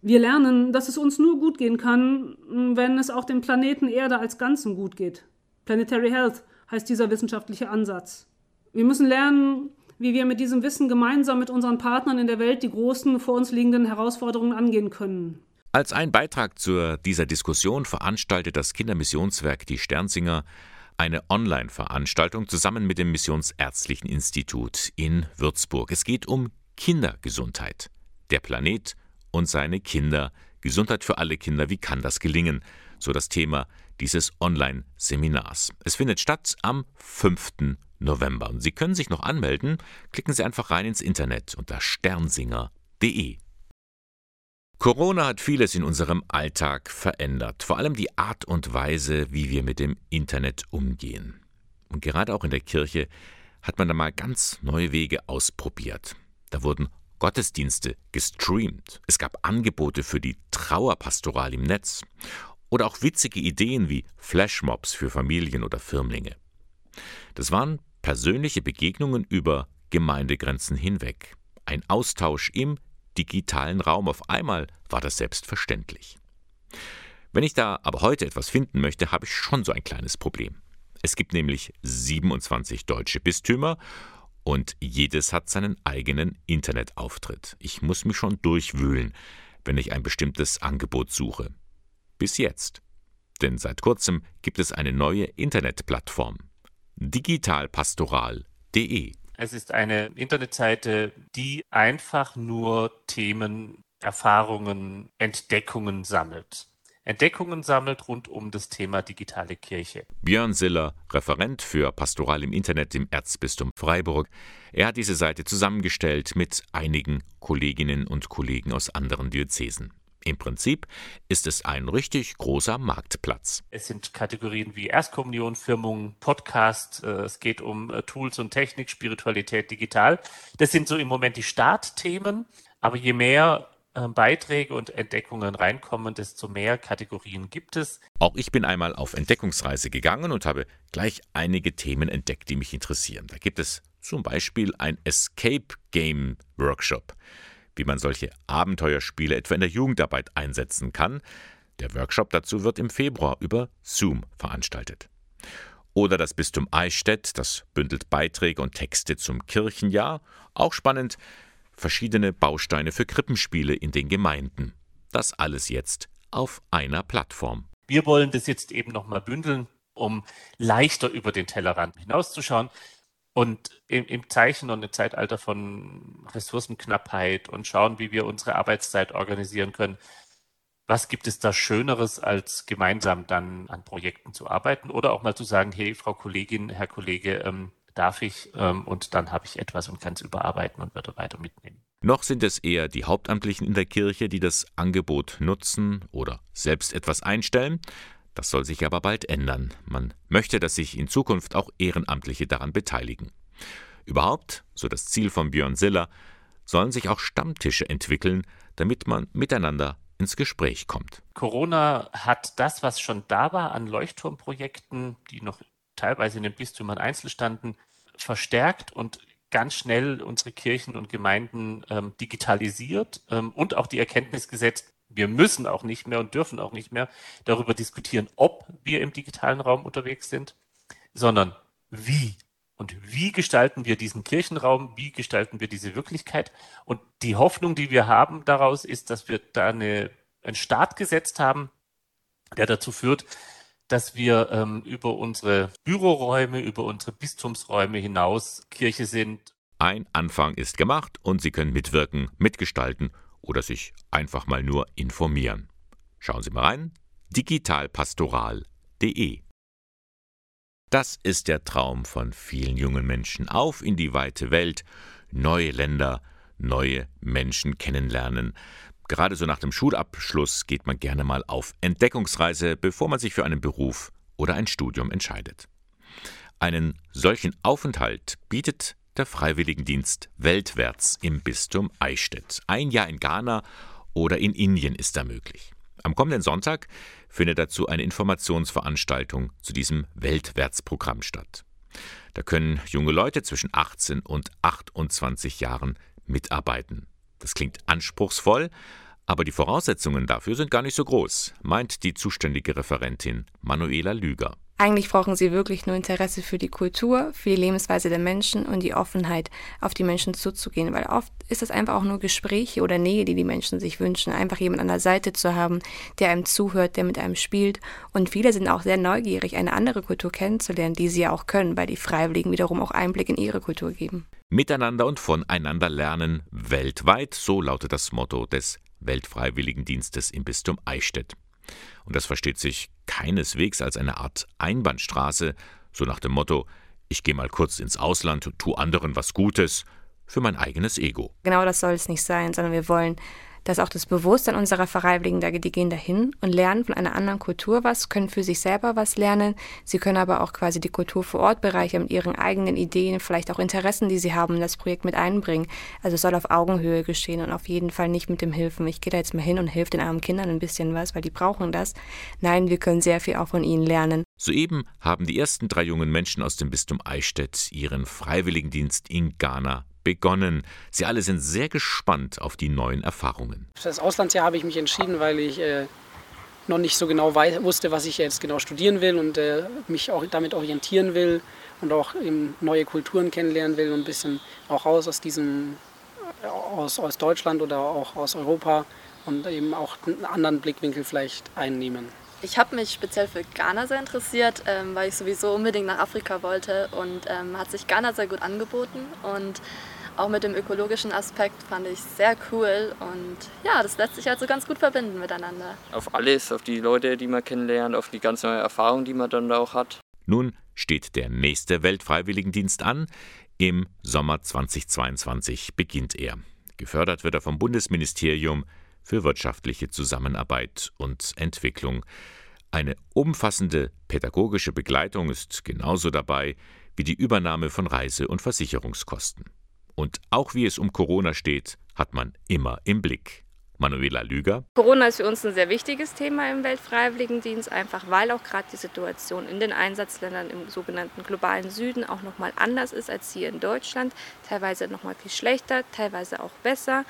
Wir lernen, dass es uns nur gut gehen kann, wenn es auch dem Planeten Erde als Ganzem gut geht. Planetary Health heißt dieser wissenschaftliche Ansatz. Wir müssen lernen, wie wir mit diesem Wissen gemeinsam mit unseren Partnern in der Welt die großen vor uns liegenden Herausforderungen angehen können. Als ein Beitrag zu dieser Diskussion veranstaltet das Kindermissionswerk Die Sternsinger eine Online-Veranstaltung zusammen mit dem Missionsärztlichen Institut in Würzburg. Es geht um Kindergesundheit. Der Planet und seine Kinder. Gesundheit für alle Kinder. Wie kann das gelingen? So das Thema dieses Online-Seminars. Es findet statt am 5. November. Und Sie können sich noch anmelden. Klicken Sie einfach rein ins Internet unter sternsinger.de. Corona hat vieles in unserem Alltag verändert, vor allem die Art und Weise, wie wir mit dem Internet umgehen. Und gerade auch in der Kirche hat man da mal ganz neue Wege ausprobiert. Da wurden Gottesdienste gestreamt. Es gab Angebote für die Trauerpastoral im Netz. Oder auch witzige Ideen wie Flashmobs für Familien oder Firmlinge. Das waren persönliche Begegnungen über Gemeindegrenzen hinweg. Ein Austausch im digitalen Raum. Auf einmal war das selbstverständlich. Wenn ich da aber heute etwas finden möchte, habe ich schon so ein kleines Problem. Es gibt nämlich 27 deutsche Bistümer und jedes hat seinen eigenen Internetauftritt. Ich muss mich schon durchwühlen, wenn ich ein bestimmtes Angebot suche. Bis jetzt. Denn seit kurzem gibt es eine neue Internetplattform. digitalpastoral.de. Es ist eine Internetseite, die einfach nur Themen, Erfahrungen, Entdeckungen sammelt. Entdeckungen sammelt rund um das Thema digitale Kirche. Björn Siller, Referent für Pastoral im Internet im Erzbistum Freiburg. Er hat diese Seite zusammengestellt mit einigen Kolleginnen und Kollegen aus anderen Diözesen. Im Prinzip ist es ein richtig großer Marktplatz. Es sind Kategorien wie Erstkommunion, Firmung, Podcast, äh, es geht um äh, Tools und Technik, Spiritualität, digital. Das sind so im Moment die Startthemen. Aber je mehr Beiträge und Entdeckungen reinkommen, desto mehr Kategorien gibt es. Auch ich bin einmal auf Entdeckungsreise gegangen und habe gleich einige Themen entdeckt, die mich interessieren. Da gibt es zum Beispiel ein Escape Game Workshop, wie man solche Abenteuerspiele etwa in der Jugendarbeit einsetzen kann. Der Workshop dazu wird im Februar über Zoom veranstaltet. Oder das Bistum Eichstätt, das bündelt Beiträge und Texte zum Kirchenjahr. Auch spannend, verschiedene Bausteine für Krippenspiele in den Gemeinden. Das alles jetzt auf einer Plattform. Wir wollen das jetzt eben nochmal bündeln, um leichter über den Tellerrand hinauszuschauen. Und im, Zeichen und im Zeitalter von Ressourcenknappheit und schauen, wie wir unsere Arbeitszeit organisieren können, was gibt es da Schöneres, als gemeinsam dann an Projekten zu arbeiten oder auch mal zu sagen, hey, Frau Kollegin, Herr Kollege, ähm, darf ich ähm, und dann habe ich etwas und kann es überarbeiten und würde weiter mitnehmen. Noch sind es eher die Hauptamtlichen in der Kirche, die das Angebot nutzen oder selbst etwas einstellen. Das soll sich aber bald ändern. Man möchte, dass sich in Zukunft auch Ehrenamtliche daran beteiligen. Überhaupt, so das Ziel von Björn Siller, sollen sich auch Stammtische entwickeln, damit man miteinander ins Gespräch kommt. Corona hat das, was schon da war an Leuchtturmprojekten, die noch teilweise in den Bistümern einzeln standen, verstärkt und ganz schnell unsere Kirchen und Gemeinden ähm, digitalisiert ähm, und auch die Erkenntnis gesetzt, wir müssen auch nicht mehr und dürfen auch nicht mehr darüber diskutieren, ob wir im digitalen Raum unterwegs sind, sondern wie. Und wie gestalten wir diesen Kirchenraum? Wie gestalten wir diese Wirklichkeit? Und die Hoffnung, die wir haben daraus, ist, dass wir da eine, einen Start gesetzt haben, der dazu führt, dass wir ähm, über unsere Büroräume, über unsere Bistumsräume hinaus Kirche sind. Ein Anfang ist gemacht und Sie können mitwirken, mitgestalten oder sich einfach mal nur informieren. Schauen Sie mal rein: digitalpastoral.de. Das ist der Traum von vielen jungen Menschen. Auf in die weite Welt, neue Länder, neue Menschen kennenlernen. Gerade so nach dem Schulabschluss geht man gerne mal auf Entdeckungsreise, bevor man sich für einen Beruf oder ein Studium entscheidet. Einen solchen Aufenthalt bietet der Freiwilligendienst weltwärts im Bistum Eichstätt. Ein Jahr in Ghana oder in Indien ist da möglich. Am kommenden Sonntag findet dazu eine Informationsveranstaltung zu diesem Weltwärtsprogramm statt. Da können junge Leute zwischen 18 und 28 Jahren mitarbeiten. Das klingt anspruchsvoll, aber die Voraussetzungen dafür sind gar nicht so groß, meint die zuständige Referentin Manuela Lüger. Eigentlich brauchen sie wirklich nur Interesse für die Kultur, für die Lebensweise der Menschen und die Offenheit, auf die Menschen zuzugehen, weil oft ist es einfach auch nur Gespräche oder Nähe, die die Menschen sich wünschen, einfach jemand an der Seite zu haben, der einem zuhört, der mit einem spielt. Und viele sind auch sehr neugierig, eine andere Kultur kennenzulernen, die sie ja auch können, weil die Freiwilligen wiederum auch Einblick in ihre Kultur geben. Miteinander und voneinander lernen weltweit, so lautet das Motto des Weltfreiwilligendienstes im Bistum Eichstätt. Und das versteht sich keineswegs als eine Art Einbahnstraße, so nach dem Motto ich gehe mal kurz ins Ausland tu anderen was Gutes für mein eigenes Ego. Genau das soll es nicht sein, sondern wir wollen dass auch das Bewusstsein unserer Freiwilligen, die gehen dahin und lernen von einer anderen Kultur was, können für sich selber was lernen. Sie können aber auch quasi die Kultur vor Ort bereichern mit ihren eigenen Ideen, vielleicht auch Interessen, die sie haben, in das Projekt mit einbringen. Also es soll auf Augenhöhe geschehen und auf jeden Fall nicht mit dem Hilfen. Ich gehe da jetzt mal hin und helfe den armen Kindern ein bisschen was, weil die brauchen das. Nein, wir können sehr viel auch von ihnen lernen. Soeben haben die ersten drei jungen Menschen aus dem Bistum Eichstätt ihren Freiwilligendienst in Ghana begonnen. Sie alle sind sehr gespannt auf die neuen Erfahrungen. Für das Auslandsjahr habe ich mich entschieden, weil ich äh, noch nicht so genau wusste, was ich jetzt genau studieren will und äh, mich auch damit orientieren will und auch neue Kulturen kennenlernen will und ein bisschen auch raus aus diesem, äh, aus, aus Deutschland oder auch aus Europa und eben auch einen anderen Blickwinkel vielleicht einnehmen. Ich habe mich speziell für Ghana sehr interessiert, ähm, weil ich sowieso unbedingt nach Afrika wollte und ähm, hat sich Ghana sehr gut angeboten und auch mit dem ökologischen Aspekt fand ich sehr cool und ja, das lässt sich also ganz gut verbinden miteinander. Auf alles, auf die Leute, die man kennenlernt, auf die ganz neue Erfahrung, die man dann da auch hat. Nun steht der nächste Weltfreiwilligendienst an. Im Sommer 2022 beginnt er. Gefördert wird er vom Bundesministerium für wirtschaftliche Zusammenarbeit und Entwicklung. Eine umfassende pädagogische Begleitung ist genauso dabei wie die Übernahme von Reise- und Versicherungskosten. Und auch wie es um Corona steht, hat man immer im Blick. Manuela Lüger. Corona ist für uns ein sehr wichtiges Thema im Weltfreiwilligendienst, einfach weil auch gerade die Situation in den Einsatzländern im sogenannten globalen Süden auch nochmal anders ist als hier in Deutschland. Teilweise nochmal viel schlechter, teilweise auch besser.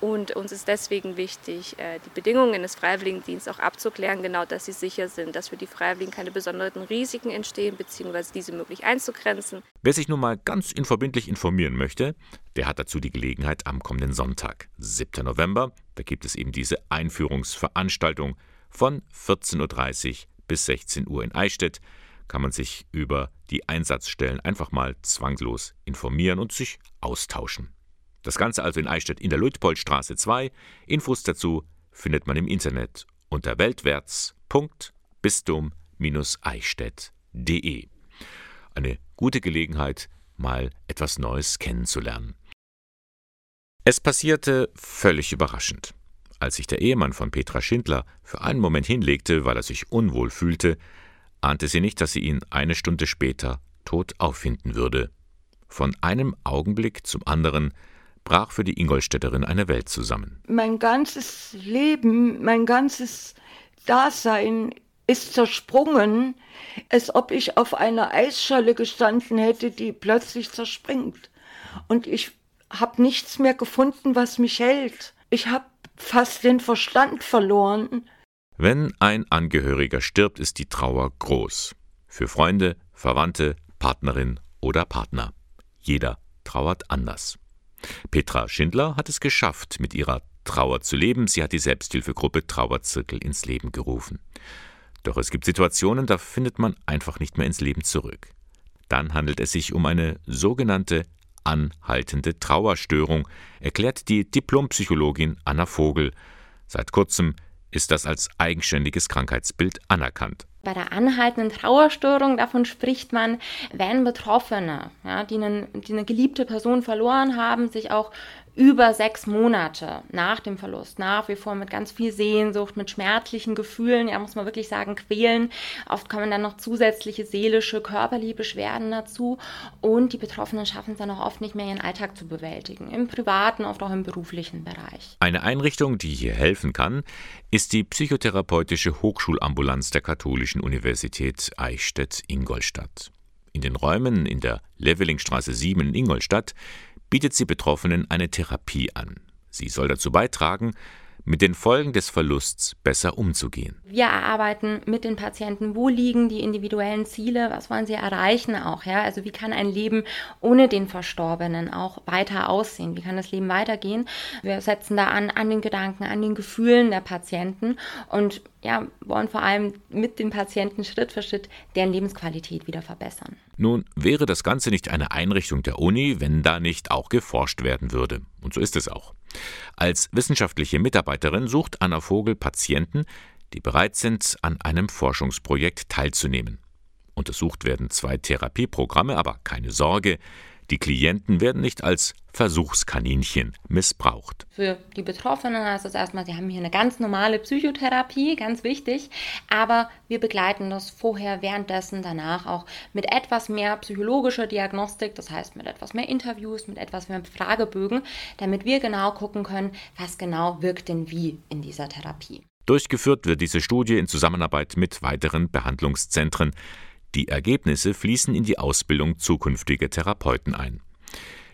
Und uns ist deswegen wichtig, äh, die Bedingungen des Freiwilligendienstes auch abzuklären, genau dass sie sicher sind, dass für die Freiwilligen keine besonderen Risiken entstehen, beziehungsweise diese möglich einzugrenzen. Wer sich nun mal ganz unverbindlich informieren möchte, der hat dazu die Gelegenheit am kommenden Sonntag, 7. November. Da gibt es eben diese Einführungsveranstaltung von 14.30 Uhr bis 16 Uhr in Eichstätt. Kann man sich über die Einsatzstellen einfach mal zwanglos informieren und sich austauschen. Das Ganze also in Eichstätt in der Luitpoldstraße 2. Infos dazu findet man im Internet unter weltwärts.bistum-eichstätt.de. Eine gute Gelegenheit, mal etwas Neues kennenzulernen. Es passierte völlig überraschend. Als sich der Ehemann von Petra Schindler für einen Moment hinlegte, weil er sich unwohl fühlte, ahnte sie nicht, dass sie ihn eine Stunde später tot auffinden würde. Von einem Augenblick zum anderen brach für die Ingolstädterin eine Welt zusammen. Mein ganzes Leben, mein ganzes Dasein ist zersprungen, als ob ich auf einer Eisscholle gestanden hätte, die plötzlich zerspringt. Und ich habe nichts mehr gefunden, was mich hält. Ich habe fast den Verstand verloren. Wenn ein Angehöriger stirbt, ist die Trauer groß. Für Freunde, Verwandte, Partnerin oder Partner. Jeder trauert anders. Petra Schindler hat es geschafft, mit ihrer Trauer zu leben. Sie hat die Selbsthilfegruppe Trauerzirkel ins Leben gerufen. Doch es gibt Situationen, da findet man einfach nicht mehr ins Leben zurück. Dann handelt es sich um eine sogenannte anhaltende Trauerstörung, erklärt die Diplompsychologin Anna Vogel. Seit kurzem ist das als eigenständiges Krankheitsbild anerkannt. Bei der anhaltenden Trauerstörung, davon spricht man, wenn Betroffene, ja, die, einen, die eine geliebte Person verloren haben, sich auch über sechs Monate nach dem Verlust nach wie vor mit ganz viel Sehnsucht, mit schmerzlichen Gefühlen, ja, muss man wirklich sagen, quälen. Oft kommen dann noch zusätzliche seelische, körperliche Beschwerden dazu und die Betroffenen schaffen es dann auch oft nicht mehr, ihren Alltag zu bewältigen, im privaten, oft auch im beruflichen Bereich. Eine Einrichtung, die hier helfen kann, ist die psychotherapeutische Hochschulambulanz der Katholischen Universität Eichstätt-Ingolstadt. In den Räumen in der Levelingstraße 7 in Ingolstadt bietet sie Betroffenen eine Therapie an. Sie soll dazu beitragen, mit den Folgen des Verlusts besser umzugehen. Wir erarbeiten mit den Patienten, wo liegen die individuellen Ziele, was wollen sie erreichen auch, ja? Also wie kann ein Leben ohne den Verstorbenen auch weiter aussehen? Wie kann das Leben weitergehen? Wir setzen da an an den Gedanken, an den Gefühlen der Patienten und ja, wollen vor allem mit den Patienten Schritt für Schritt deren Lebensqualität wieder verbessern. Nun wäre das Ganze nicht eine Einrichtung der Uni, wenn da nicht auch geforscht werden würde. Und so ist es auch. Als wissenschaftliche Mitarbeiterin sucht Anna Vogel Patienten, die bereit sind, an einem Forschungsprojekt teilzunehmen. Untersucht werden zwei Therapieprogramme, aber keine Sorge, die Klienten werden nicht als Versuchskaninchen missbraucht. Für die Betroffenen heißt das erstmal, sie haben hier eine ganz normale Psychotherapie, ganz wichtig, aber wir begleiten das vorher, währenddessen, danach auch mit etwas mehr psychologischer Diagnostik, das heißt mit etwas mehr Interviews, mit etwas mehr Fragebögen, damit wir genau gucken können, was genau wirkt denn wie in dieser Therapie. Durchgeführt wird diese Studie in Zusammenarbeit mit weiteren Behandlungszentren. Die Ergebnisse fließen in die Ausbildung zukünftiger Therapeuten ein.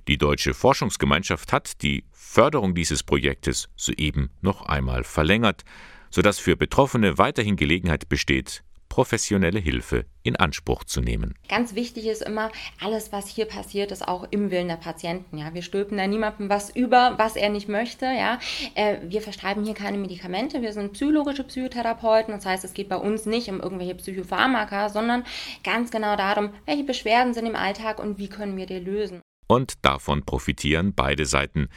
Die Deutsche Forschungsgemeinschaft hat die Förderung dieses Projektes soeben noch einmal verlängert, sodass für Betroffene weiterhin Gelegenheit besteht, professionelle Hilfe in Anspruch zu nehmen. Ganz wichtig ist immer, alles, was hier passiert, ist auch im Willen der Patienten. Ja, wir stülpen da niemandem was über, was er nicht möchte. Ja, äh, wir verschreiben hier keine Medikamente. Wir sind psychologische Psychotherapeuten. Das heißt, es geht bei uns nicht um irgendwelche Psychopharmaka, sondern ganz genau darum, welche Beschwerden sind im Alltag und wie können wir die lösen. Und davon profitieren beide Seiten.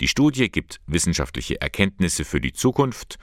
Die Studie gibt wissenschaftliche Erkenntnisse für die Zukunft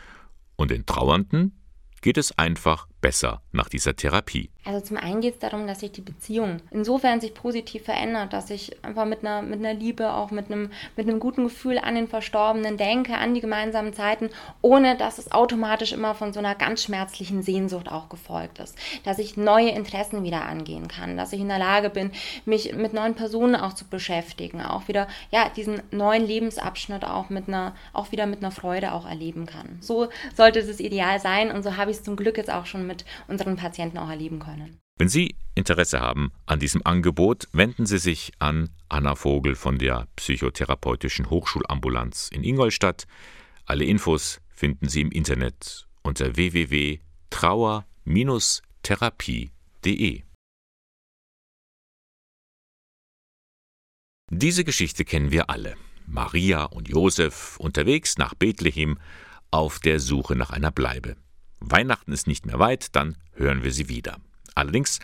und den Trauernden geht es einfach besser nach dieser Therapie. Also zum einen geht es darum, dass sich die Beziehung insofern sich positiv verändert, dass ich einfach mit einer, mit einer Liebe, auch mit einem, mit einem guten Gefühl an den Verstorbenen denke, an die gemeinsamen Zeiten, ohne dass es automatisch immer von so einer ganz schmerzlichen Sehnsucht auch gefolgt ist. Dass ich neue Interessen wieder angehen kann, dass ich in der Lage bin, mich mit neuen Personen auch zu beschäftigen, auch wieder, ja, diesen neuen Lebensabschnitt auch mit einer, auch wieder mit einer Freude auch erleben kann. So sollte es ideal sein und so habe ich es zum Glück jetzt auch schon mit unseren Patienten auch erleben können. Wenn Sie Interesse haben an diesem Angebot, wenden Sie sich an Anna Vogel von der Psychotherapeutischen Hochschulambulanz in Ingolstadt. Alle Infos finden Sie im Internet unter www.trauer-therapie.de. Diese Geschichte kennen wir alle. Maria und Josef unterwegs nach Bethlehem auf der Suche nach einer Bleibe. Weihnachten ist nicht mehr weit, dann hören wir sie wieder. Allerdings,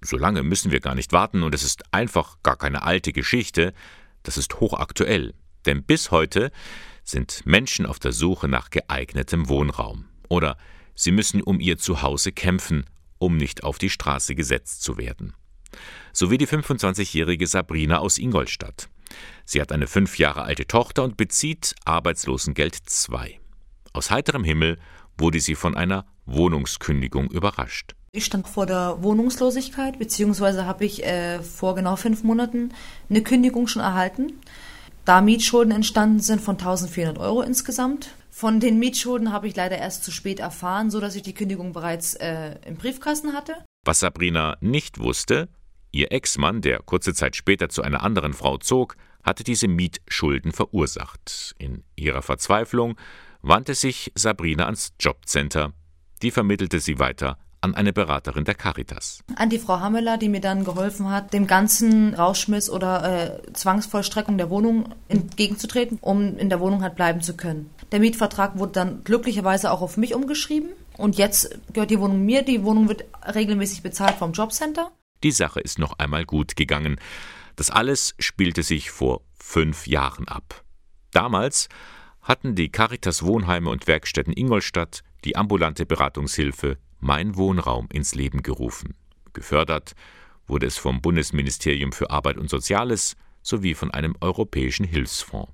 so lange müssen wir gar nicht warten und es ist einfach gar keine alte Geschichte, das ist hochaktuell. Denn bis heute sind Menschen auf der Suche nach geeignetem Wohnraum. Oder sie müssen um ihr Zuhause kämpfen, um nicht auf die Straße gesetzt zu werden. So wie die 25-jährige Sabrina aus Ingolstadt. Sie hat eine fünf Jahre alte Tochter und bezieht Arbeitslosengeld 2. Aus heiterem Himmel wurde sie von einer Wohnungskündigung überrascht. Ich stand vor der Wohnungslosigkeit, beziehungsweise habe ich äh, vor genau fünf Monaten eine Kündigung schon erhalten. Da Mietschulden entstanden sind von 1400 Euro insgesamt. Von den Mietschulden habe ich leider erst zu spät erfahren, sodass ich die Kündigung bereits äh, im Briefkasten hatte. Was Sabrina nicht wusste, ihr Ex-Mann, der kurze Zeit später zu einer anderen Frau zog, hatte diese Mietschulden verursacht. In ihrer Verzweiflung wandte sich Sabrina ans Jobcenter. Die vermittelte sie weiter an eine Beraterin der Caritas. An die Frau Hammeler, die mir dann geholfen hat, dem ganzen Rauschmiss oder äh, Zwangsvollstreckung der Wohnung entgegenzutreten, um in der Wohnung halt bleiben zu können. Der Mietvertrag wurde dann glücklicherweise auch auf mich umgeschrieben und jetzt gehört die Wohnung mir. Die Wohnung wird regelmäßig bezahlt vom Jobcenter. Die Sache ist noch einmal gut gegangen. Das alles spielte sich vor fünf Jahren ab. Damals hatten die Caritas Wohnheime und Werkstätten Ingolstadt die ambulante Beratungshilfe Mein Wohnraum ins Leben gerufen. Gefördert wurde es vom Bundesministerium für Arbeit und Soziales sowie von einem europäischen Hilfsfonds.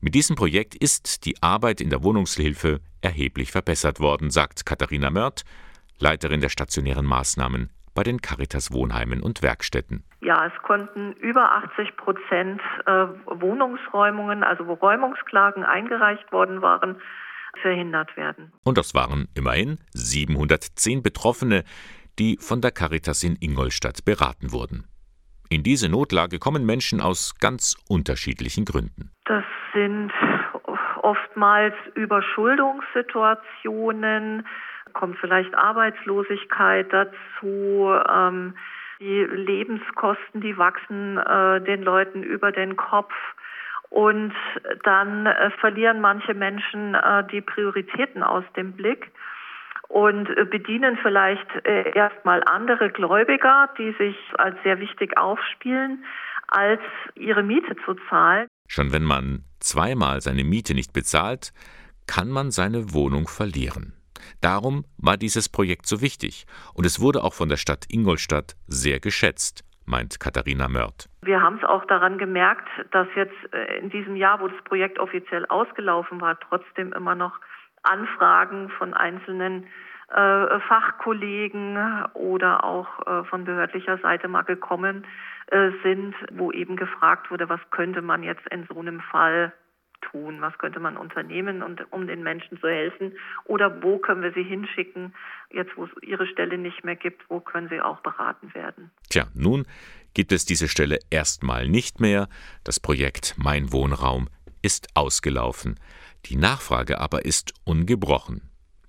Mit diesem Projekt ist die Arbeit in der Wohnungshilfe erheblich verbessert worden, sagt Katharina Mörth, Leiterin der stationären Maßnahmen bei den Caritas Wohnheimen und Werkstätten. Ja, es konnten über 80 Prozent äh, Wohnungsräumungen, also wo Räumungsklagen eingereicht worden waren, verhindert werden. Und das waren immerhin 710 Betroffene, die von der Caritas in Ingolstadt beraten wurden. In diese Notlage kommen Menschen aus ganz unterschiedlichen Gründen. Das sind oftmals Überschuldungssituationen, kommt vielleicht Arbeitslosigkeit dazu, ähm, die Lebenskosten, die wachsen äh, den Leuten über den Kopf. Und dann äh, verlieren manche Menschen äh, die Prioritäten aus dem Blick und äh, bedienen vielleicht äh, erstmal andere Gläubiger, die sich als sehr wichtig aufspielen, als ihre Miete zu zahlen. Schon wenn man zweimal seine Miete nicht bezahlt, kann man seine Wohnung verlieren. Darum war dieses Projekt so wichtig und es wurde auch von der Stadt Ingolstadt sehr geschätzt, meint Katharina Mörth. Wir haben es auch daran gemerkt, dass jetzt äh, in diesem Jahr, wo das Projekt offiziell ausgelaufen war, trotzdem immer noch Anfragen von einzelnen äh, Fachkollegen oder auch äh, von behördlicher Seite mal gekommen äh, sind, wo eben gefragt wurde, was könnte man jetzt in so einem Fall tun? Was könnte man unternehmen, um den Menschen zu helfen? Oder wo können wir sie hinschicken, jetzt wo es ihre Stelle nicht mehr gibt, wo können sie auch beraten werden? Tja, nun gibt es diese Stelle erstmal nicht mehr. Das Projekt Mein Wohnraum ist ausgelaufen. Die Nachfrage aber ist ungebrochen.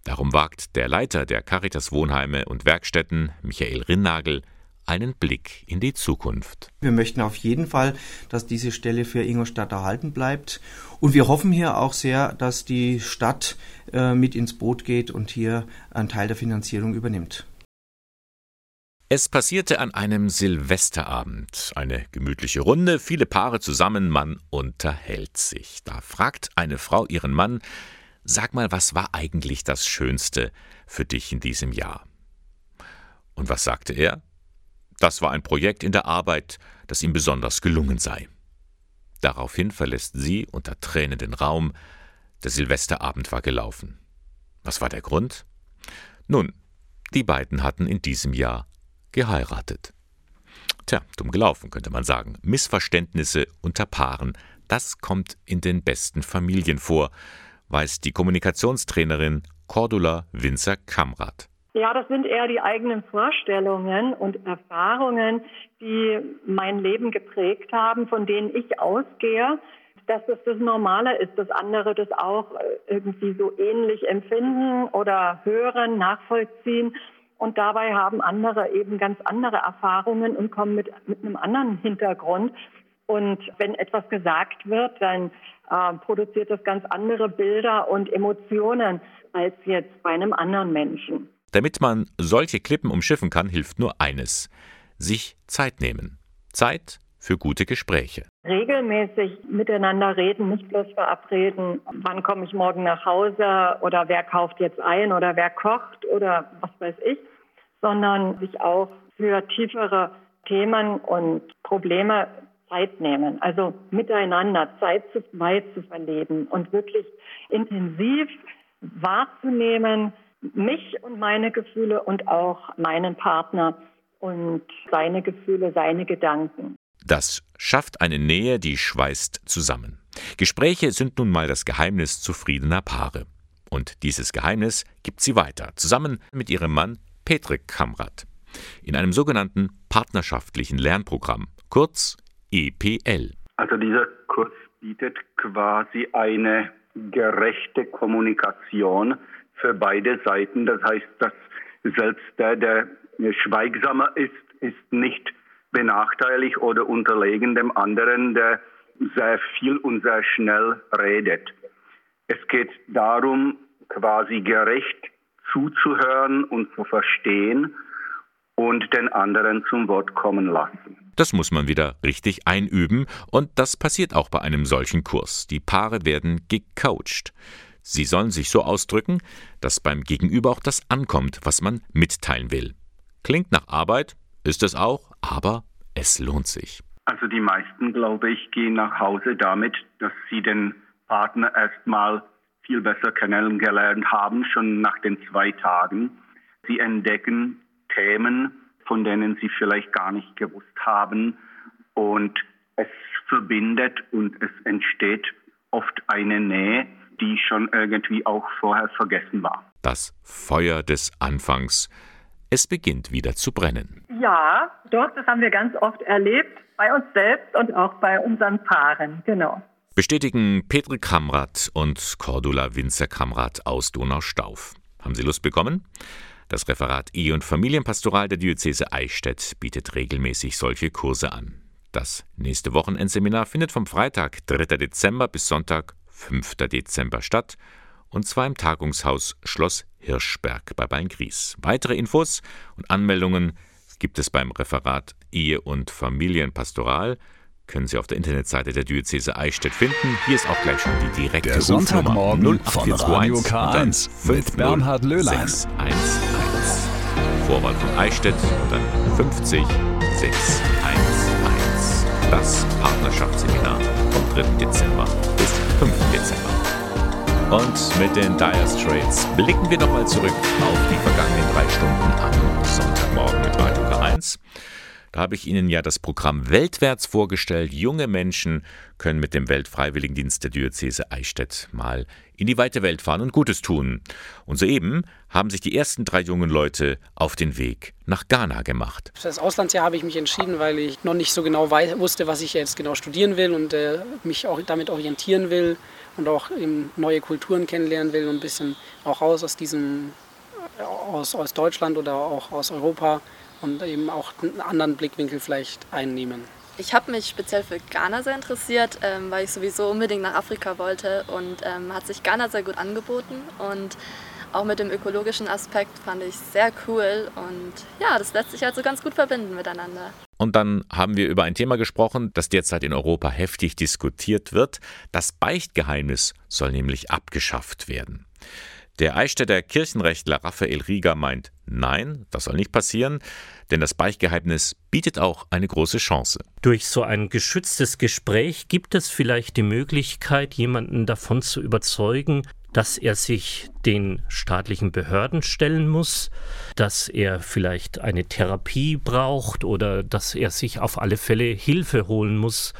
Darum wagt der Leiter der Caritas Wohnheime und Werkstätten, Michael Rinnagel, einen Blick in die Zukunft. Wir möchten auf jeden Fall, dass diese Stelle für Ingolstadt erhalten bleibt. Und wir hoffen hier auch sehr, dass die Stadt äh, mit ins Boot geht und hier einen Teil der Finanzierung übernimmt. Es passierte an einem Silvesterabend. Eine gemütliche Runde, viele Paare zusammen, man unterhält sich. Da fragt eine Frau ihren Mann, sag mal, was war eigentlich das Schönste für dich in diesem Jahr? Und was sagte er? Das war ein Projekt in der Arbeit, das ihm besonders gelungen sei. Daraufhin verlässt sie unter Tränen den Raum. Der Silvesterabend war gelaufen. Was war der Grund? Nun, die beiden hatten in diesem Jahr geheiratet. Tja, dumm gelaufen, könnte man sagen. Missverständnisse unter Paaren, das kommt in den besten Familien vor, weiß die Kommunikationstrainerin Cordula Winzer-Kamrat. Ja, das sind eher die eigenen Vorstellungen und Erfahrungen, die mein Leben geprägt haben, von denen ich ausgehe, dass das das Normale ist, dass andere das auch äh, irgendwie so ähnlich empfinden oder hören, nachvollziehen. Und dabei haben andere eben ganz andere Erfahrungen und kommen mit, mit einem anderen Hintergrund. Und wenn etwas gesagt wird, dann äh, produziert das ganz andere Bilder und Emotionen als jetzt bei einem anderen Menschen. Damit man solche Klippen umschiffen kann, hilft nur eines: sich Zeit nehmen. Zeit für gute Gespräche. Regelmäßig miteinander reden, nicht bloß verabreden, wann komme ich morgen nach Hause oder wer kauft jetzt ein oder wer kocht oder was weiß ich, sondern sich auch für tiefere Themen und Probleme Zeit nehmen. Also miteinander Zeit zu weit zu verleben und wirklich intensiv wahrzunehmen, mich und meine Gefühle und auch meinen Partner und seine Gefühle, seine Gedanken. Das schafft eine Nähe, die schweißt zusammen. Gespräche sind nun mal das Geheimnis zufriedener Paare. Und dieses Geheimnis gibt sie weiter, zusammen mit ihrem Mann Petrik Kamrat. In einem sogenannten partnerschaftlichen Lernprogramm, kurz EPL. Also dieser Kurs bietet quasi eine gerechte Kommunikation für beide Seiten. Das heißt, dass selbst der, der schweigsamer ist, ist nicht benachteiligt oder unterlegen dem anderen, der sehr viel und sehr schnell redet. Es geht darum, quasi gerecht zuzuhören und zu verstehen und den anderen zum Wort kommen lassen. Das muss man wieder richtig einüben und das passiert auch bei einem solchen Kurs. Die Paare werden gecoacht. Sie sollen sich so ausdrücken, dass beim Gegenüber auch das ankommt, was man mitteilen will. Klingt nach Arbeit, ist es auch, aber es lohnt sich. Also die meisten, glaube ich, gehen nach Hause damit, dass sie den Partner erstmal viel besser kennengelernt haben, schon nach den zwei Tagen. Sie entdecken Themen, von denen sie vielleicht gar nicht gewusst haben. Und es verbindet und es entsteht oft eine Nähe, die schon irgendwie auch vorher vergessen war. Das Feuer des Anfangs. Es beginnt wieder zu brennen. Ja, doch, das haben wir ganz oft erlebt, bei uns selbst und auch bei unseren Paaren, genau. Bestätigen Petri Kamrat und Cordula Winzer Kamrat aus Donaustauf. Haben Sie Lust bekommen? Das Referat Ehe- und Familienpastoral der Diözese Eichstätt bietet regelmäßig solche Kurse an. Das nächste Wochenendseminar findet vom Freitag, 3. Dezember bis Sonntag, 5. Dezember statt, und zwar im Tagungshaus Schloss Hirschberg bei Beingries. Weitere Infos und Anmeldungen gibt es beim Referat Ehe- und Familienpastoral können Sie auf der Internetseite der Diözese Eichstätt finden. Hier ist auch gleich schon die direkte Der Sonntagmorgen von Radio K1 mit Bernhard Löhlein. 611. Vorwahl von Eichstätt und dann 50 611. Das Partnerschaftsseminar vom 3. Dezember bis 5. Dezember. Und mit den Dire Straits blicken wir nochmal zurück auf die vergangenen drei Stunden am Sonntagmorgen mit Radio K1. Da habe ich Ihnen ja das Programm Weltwärts vorgestellt. Junge Menschen können mit dem Weltfreiwilligendienst der Diözese Eichstätt mal in die weite Welt fahren und Gutes tun. Und soeben haben sich die ersten drei jungen Leute auf den Weg nach Ghana gemacht. Für das Auslandsjahr habe ich mich entschieden, weil ich noch nicht so genau wusste, was ich jetzt genau studieren will und äh, mich auch damit orientieren will und auch neue Kulturen kennenlernen will und ein bisschen auch raus aus diesem aus, aus Deutschland oder auch aus Europa und eben auch einen anderen Blickwinkel vielleicht einnehmen. Ich habe mich speziell für Ghana sehr interessiert, ähm, weil ich sowieso unbedingt nach Afrika wollte und ähm, hat sich Ghana sehr gut angeboten und auch mit dem ökologischen Aspekt fand ich sehr cool und ja, das lässt sich also ganz gut verbinden miteinander. Und dann haben wir über ein Thema gesprochen, das derzeit in Europa heftig diskutiert wird. Das Beichtgeheimnis soll nämlich abgeschafft werden. Der Eichstätter Kirchenrechtler Raphael Rieger meint, nein, das soll nicht passieren, denn das Beichtgeheimnis bietet auch eine große Chance. Durch so ein geschütztes Gespräch gibt es vielleicht die Möglichkeit, jemanden davon zu überzeugen, dass er sich den staatlichen Behörden stellen muss, dass er vielleicht eine Therapie braucht oder dass er sich auf alle Fälle Hilfe holen muss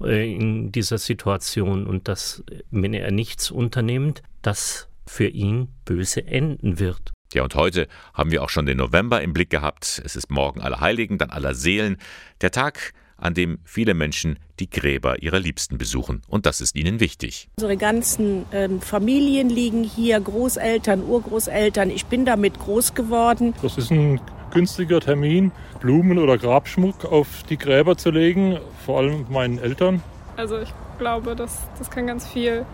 äh, in dieser Situation und dass, wenn er nichts unternimmt, das für ihn böse enden wird. Ja, und heute haben wir auch schon den November im Blick gehabt. Es ist morgen Allerheiligen, dann aller Seelen. Der Tag, an dem viele Menschen die Gräber ihrer Liebsten besuchen. Und das ist ihnen wichtig. Unsere ganzen ähm, Familien liegen hier, Großeltern, Urgroßeltern. Ich bin damit groß geworden. Das ist ein günstiger Termin, Blumen oder Grabschmuck auf die Gräber zu legen, vor allem meinen Eltern. Also ich glaube, das, das kann ganz viel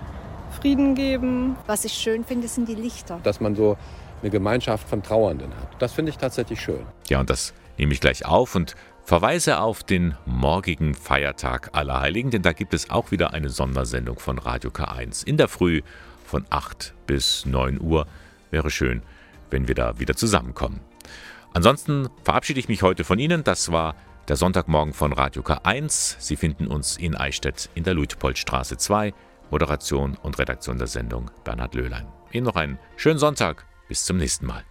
Frieden geben. Was ich schön finde, sind die Lichter. Dass man so eine Gemeinschaft von Trauernden hat. Das finde ich tatsächlich schön. Ja, und das nehme ich gleich auf und verweise auf den morgigen Feiertag Allerheiligen, denn da gibt es auch wieder eine Sondersendung von Radio K1 in der Früh von 8 bis 9 Uhr. Wäre schön, wenn wir da wieder zusammenkommen. Ansonsten verabschiede ich mich heute von Ihnen. Das war der Sonntagmorgen von Radio K1. Sie finden uns in Eichstätt in der Luitpoldstraße 2. Moderation und Redaktion der Sendung Bernhard Löhlein. Ihnen noch einen schönen Sonntag. Bis zum nächsten Mal.